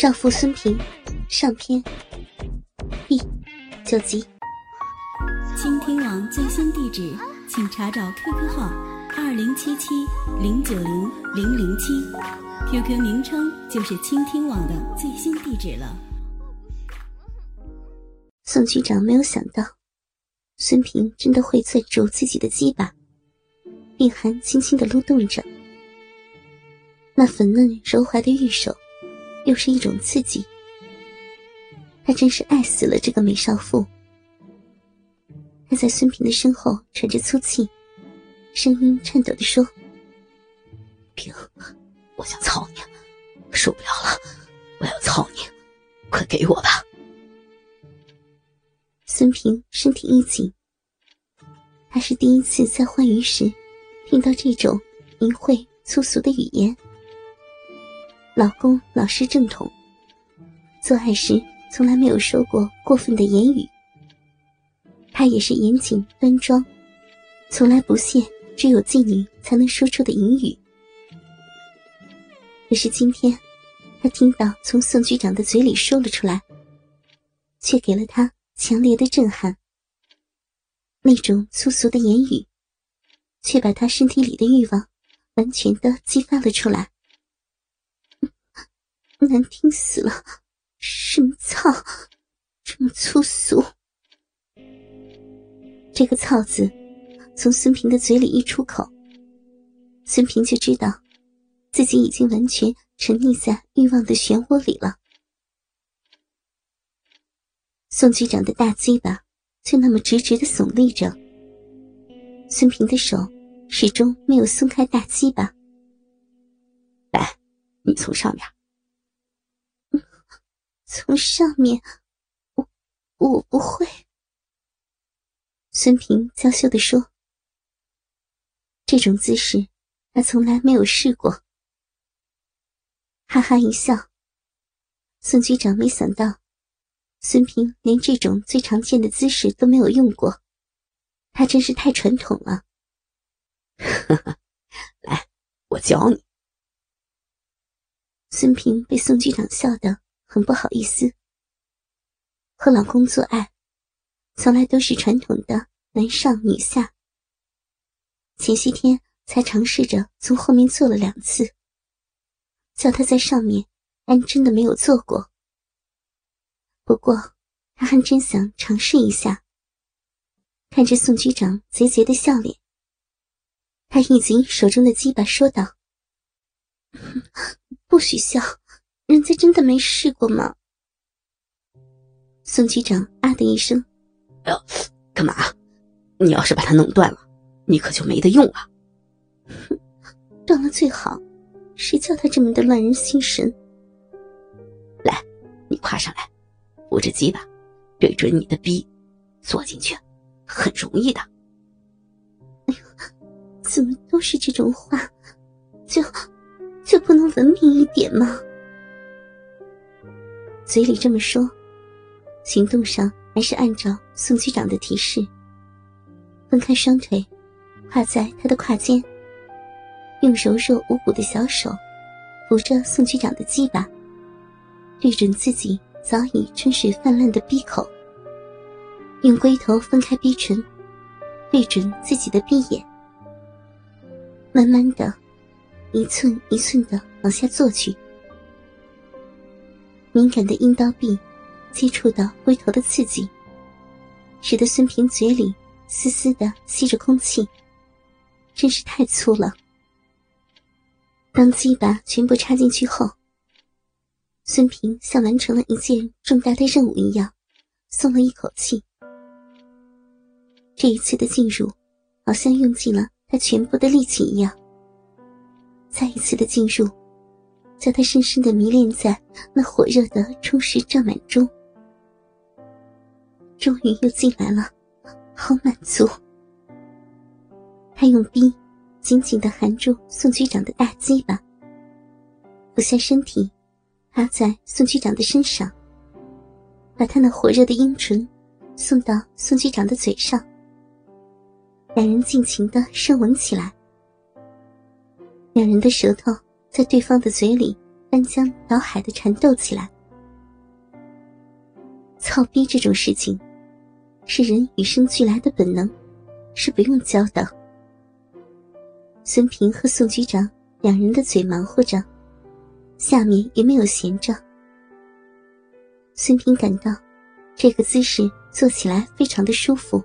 少妇孙平，上篇，第九集。倾听网最新地址，请查找 QQ 号二零七七零九零零零七，QQ 名称就是倾听网的最新地址了。宋局长没有想到，孙平真的会攥住自己的鸡巴，并还轻轻的撸动着，那粉嫩柔滑的玉手。又是一种刺激，他真是爱死了这个美少妇。他在孙平的身后喘着粗气，声音颤抖的说：“平，我想操你，受不了了，我要操你，快给我吧。”孙平身体一紧，他是第一次在欢愉时听到这种淫秽粗俗的语言。老公老实正统，做爱时从来没有说过过分的言语。他也是严谨端庄，从来不屑只有妓女才能说出的淫语。可是今天，他听到从宋局长的嘴里说了出来，却给了他强烈的震撼。那种粗俗的言语，却把他身体里的欲望完全的激发了出来。难听死了！什么操，这么粗俗！这个“操”字从孙平的嘴里一出口，孙平就知道自己已经完全沉溺在欲望的漩涡里了。宋局长的大鸡巴就那么直直的耸立着，孙平的手始终没有松开大鸡巴。来，你从上面。从上面，我我不会。孙平娇羞的说：“这种姿势，他从来没有试过。”哈哈一笑。孙局长没想到，孙平连这种最常见的姿势都没有用过，他真是太传统了。来，我教你。孙平被宋局长笑的。很不好意思，和老公做爱，从来都是传统的男上女下。前些天才尝试着从后面做了两次，叫他在上面，安真的没有做过。不过他还真想尝试一下。看着宋局长贼贼的笑脸，他一紧手中的鸡巴，说道：“ 不许笑。”人家真的没试过吗？宋局长啊的一声，哎呦，干嘛？你要是把它弄断了，你可就没得用了。断了最好，谁叫他这么的乱人心神？来，你跨上来，扶着鸡巴，对准你的逼，坐进去，很容易的。哎呦，怎么都是这种话？就就不能文明一点吗？嘴里这么说，行动上还是按照宋局长的提示，分开双腿，跨在他的胯间，用柔弱无骨的小手扶着宋局长的鸡巴，对准自己早已春水泛滥的闭口，用龟头分开逼唇，对准自己的闭眼，慢慢的，一寸一寸的往下坐去。敏感的阴道壁接触到龟头的刺激，使得孙平嘴里丝丝的吸着空气，真是太粗了。当鸡巴全部插进去后，孙平像完成了一件重大的任务一样，松了一口气。这一次的进入，好像用尽了他全部的力气一样。再一次的进入。将他深深的迷恋在那火热的充实胀满中，终于又进来了，好满足。他用逼紧紧的含住宋局长的大鸡巴，俯下身体，趴在宋局长的身上，把他那火热的阴唇送到宋局长的嘴上，两人尽情的深吻起来，两人的舌头。在对方的嘴里翻江倒海的缠斗起来。操逼这种事情，是人与生俱来的本能，是不用教的。孙平和宋局长两人的嘴忙活着，下面也没有闲着。孙平感到这个姿势做起来非常的舒服，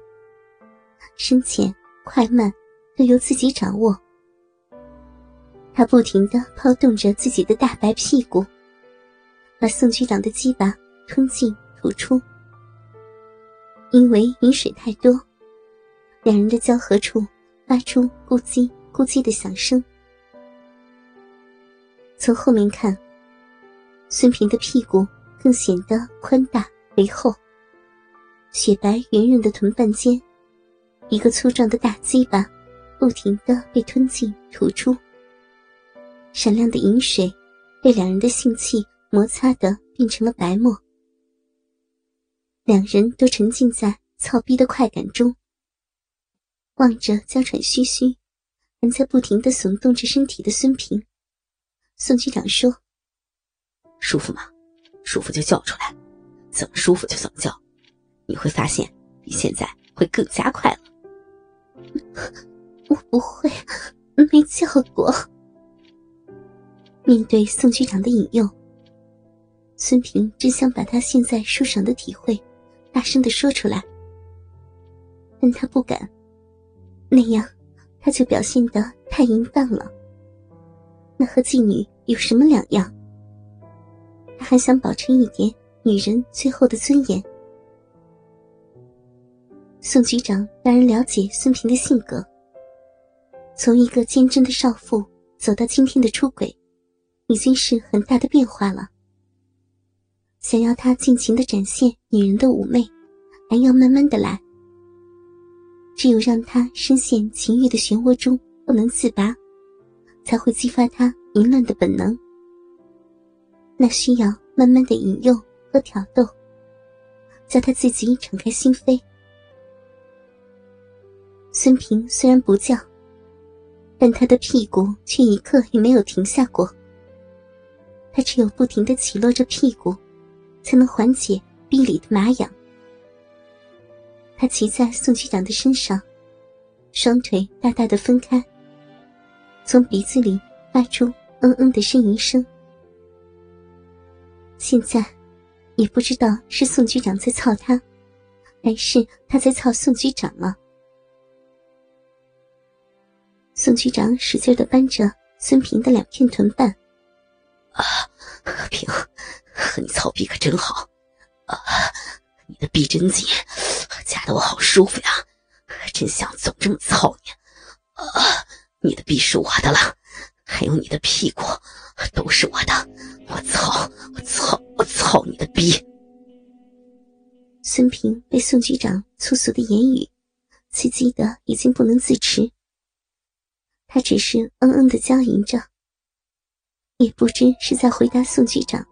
深浅快慢都由自己掌握。他不停的抛动着自己的大白屁股，把宋局长的鸡巴吞进吐出。因为饮水太多，两人的交合处发出咕叽咕叽的响声。从后面看，孙平的屁股更显得宽大肥厚，雪白圆润的臀瓣间，一个粗壮的大鸡巴不停的被吞进吐出。闪亮的饮水被两人的性器摩擦的变成了白沫，两人都沉浸在操逼的快感中，望着娇喘吁吁、还在不停的耸动着身体的孙平，宋局长说：“舒服吗？舒服就叫出来，怎么舒服就怎么叫，你会发现比现在会更加快乐。”我不会，没叫过。面对宋局长的引诱，孙平真想把他现在受伤的体会大声的说出来，但他不敢，那样他就表现的太淫荡了。那和妓女有什么两样？他还想保持一点女人最后的尊严。宋局长让人了解孙平的性格，从一个坚贞的少妇走到今天的出轨。已经是很大的变化了。想要他尽情的展现女人的妩媚，还要慢慢的来。只有让他深陷情欲的漩涡中不能自拔，才会激发他淫乱的本能。那需要慢慢的引诱和挑逗，叫他自己敞开心扉。孙平虽然不叫，但他的屁股却一刻也没有停下过。他只有不停的起落着屁股，才能缓解臂里的麻痒。他骑在宋局长的身上，双腿大大的分开，从鼻子里发出嗯嗯的呻吟声。现在，也不知道是宋局长在操他，还是他在操宋局长了。宋局长使劲的扳着孙平的两片臀瓣。和，平，和你操逼可真好，啊，你的逼真紧，夹得我好舒服呀，真想总这么操你。啊，你的逼是我的了，还有你的屁股都是我的，我操，我操，我操你的逼！孙平被宋局长粗俗的言语刺激的已经不能自持，他只是嗯嗯的娇吟着。也不知是在回答宋局长，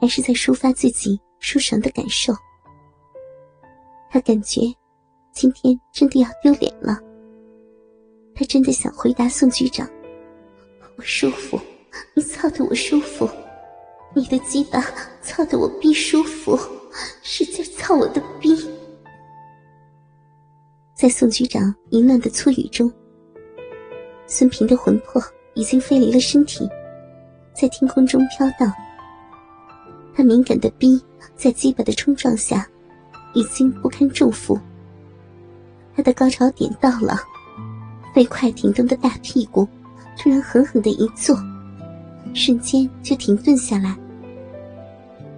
还是在抒发自己舒爽的感受。他感觉今天真的要丢脸了。他真的想回答宋局长：“我舒服，你操的我舒服，你的鸡巴操的我逼舒服，使劲操我的逼。”在宋局长淫乱的粗语中，孙平的魂魄已经飞离了身体。在天空中飘荡，他敏感的逼在鸡巴的冲撞下，已经不堪重负。他的高潮点到了，飞快停动的大屁股突然狠狠的一坐，瞬间就停顿下来。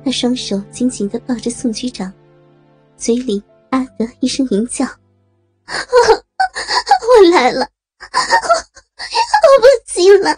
他双手紧紧的抱着宋局长，嘴里啊的一声吟叫：“我来了，我我不行了。”